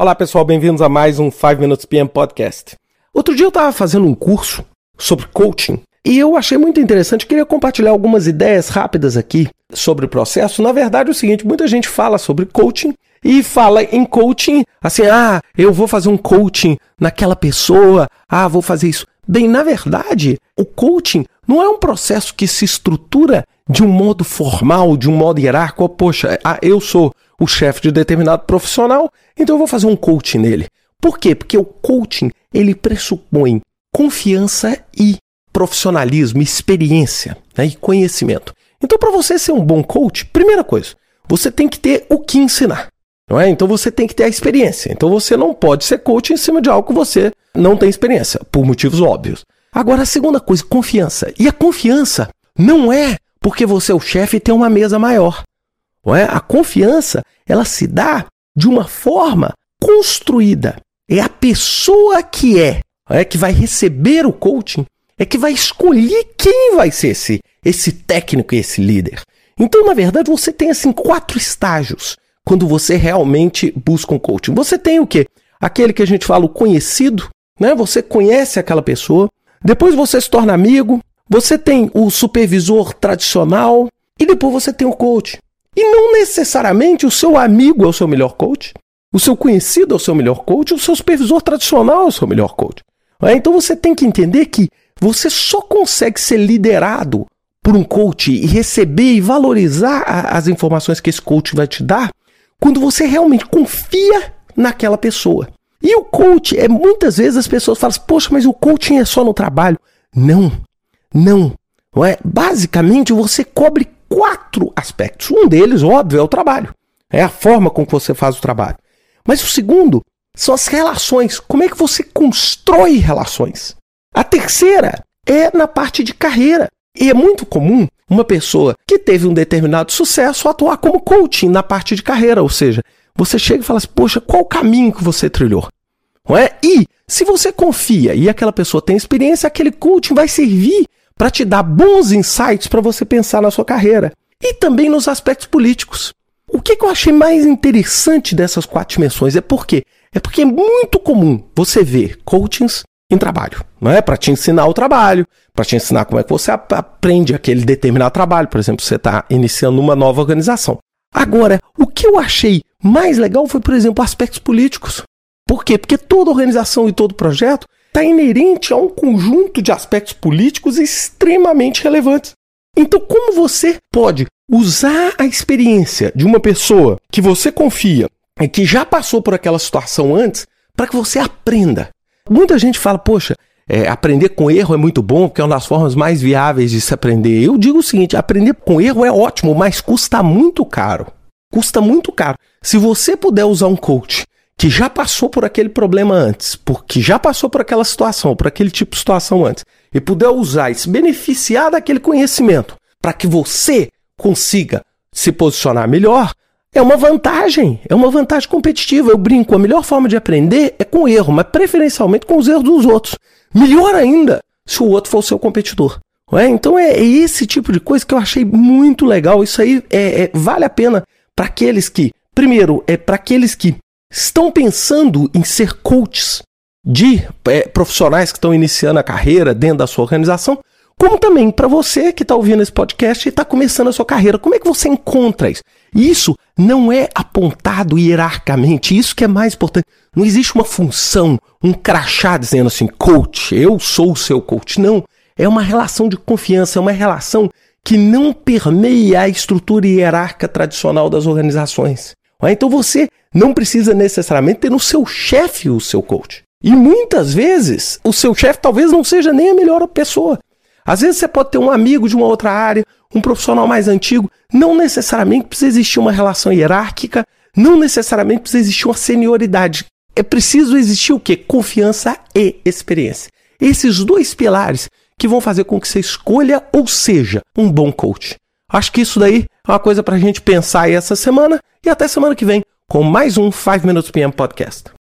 Olá pessoal, bem-vindos a mais um 5 Minutes PM Podcast. Outro dia eu estava fazendo um curso sobre coaching e eu achei muito interessante, queria compartilhar algumas ideias rápidas aqui sobre o processo. Na verdade é o seguinte, muita gente fala sobre coaching e fala em coaching assim, ah, eu vou fazer um coaching naquela pessoa, ah, vou fazer isso. Bem, na verdade, o coaching não é um processo que se estrutura de um modo formal, de um modo hierárquico. Poxa, ah, eu sou o chefe de determinado profissional, então eu vou fazer um coaching nele. Por quê? Porque o coaching ele pressupõe confiança e profissionalismo, experiência né, e conhecimento. Então, para você ser um bom coach, primeira coisa, você tem que ter o que ensinar. Não é? Então você tem que ter a experiência. Então você não pode ser coach em cima de algo que você não tem experiência, por motivos óbvios. Agora, a segunda coisa, confiança. E a confiança não é porque você é o chefe e tem uma mesa maior. Não é? A confiança, ela se dá de uma forma construída. É a pessoa que é, é que vai receber o coaching, é que vai escolher quem vai ser esse, esse técnico e esse líder. Então, na verdade, você tem assim quatro estágios quando você realmente busca um coaching. Você tem o quê? Aquele que a gente fala o conhecido, né? Você conhece aquela pessoa, depois você se torna amigo, você tem o supervisor tradicional e depois você tem o coach. E não necessariamente o seu amigo é o seu melhor coach, o seu conhecido é o seu melhor coach, o seu supervisor tradicional é o seu melhor coach. É, então você tem que entender que você só consegue ser liderado por um coach e receber e valorizar as informações que esse coach vai te dar quando você realmente confia naquela pessoa. E o coach é muitas vezes as pessoas falam, assim, poxa, mas o coaching é só no trabalho. Não, não. não é? Basicamente você cobre quatro aspectos. Um deles, óbvio, é o trabalho. É a forma com que você faz o trabalho. Mas o segundo são as relações. Como é que você constrói relações? A terceira é na parte de carreira. E é muito comum uma pessoa que teve um determinado sucesso atuar como coaching na parte de carreira, ou seja, você chega e fala assim, poxa, qual o caminho que você trilhou? Não é? E se você confia e aquela pessoa tem experiência, aquele coaching vai servir para te dar bons insights para você pensar na sua carreira e também nos aspectos políticos. O que, que eu achei mais interessante dessas quatro dimensões é porque é porque é muito comum você ver coachings em trabalho, não é? Para te ensinar o trabalho, para te ensinar como é que você aprende aquele determinado trabalho. Por exemplo, você está iniciando uma nova organização. Agora, o que eu achei mais legal foi, por exemplo, aspectos políticos. Por quê? Porque toda organização e todo projeto está inerente a um conjunto de aspectos políticos extremamente relevantes. Então, como você pode usar a experiência de uma pessoa que você confia e que já passou por aquela situação antes para que você aprenda? Muita gente fala, poxa, é, aprender com erro é muito bom, porque é uma das formas mais viáveis de se aprender. Eu digo o seguinte: aprender com erro é ótimo, mas custa muito caro. Custa muito caro. Se você puder usar um coach que já passou por aquele problema antes, porque já passou por aquela situação, por aquele tipo de situação antes, e puder usar e se beneficiar daquele conhecimento para que você consiga se posicionar melhor, é uma vantagem, é uma vantagem competitiva. Eu brinco, a melhor forma de aprender é com erro, mas preferencialmente com os erros dos outros. Melhor ainda se o outro for o seu competidor. É? Então é, é, esse tipo de coisa que eu achei muito legal. Isso aí é, é vale a pena para aqueles que, primeiro, é para aqueles que estão pensando em ser coaches de é, profissionais que estão iniciando a carreira dentro da sua organização, como também para você que está ouvindo esse podcast e está começando a sua carreira. Como é que você encontra isso? Isso não é apontado hierarquicamente, isso que é mais importante. Não existe uma função, um crachá dizendo assim, coach, eu sou o seu coach. Não. É uma relação de confiança, é uma relação que não permeia a estrutura hierárquica tradicional das organizações. Então você não precisa necessariamente ter no seu chefe o seu coach. E muitas vezes o seu chefe talvez não seja nem a melhor pessoa. Às vezes você pode ter um amigo de uma outra área, um profissional mais antigo. Não necessariamente precisa existir uma relação hierárquica, não necessariamente precisa existir uma senioridade. É preciso existir o quê? Confiança e experiência. Esses dois pilares que vão fazer com que você escolha ou seja um bom coach. Acho que isso daí é uma coisa para a gente pensar aí essa semana e até semana que vem com mais um 5 Minutes PM Podcast.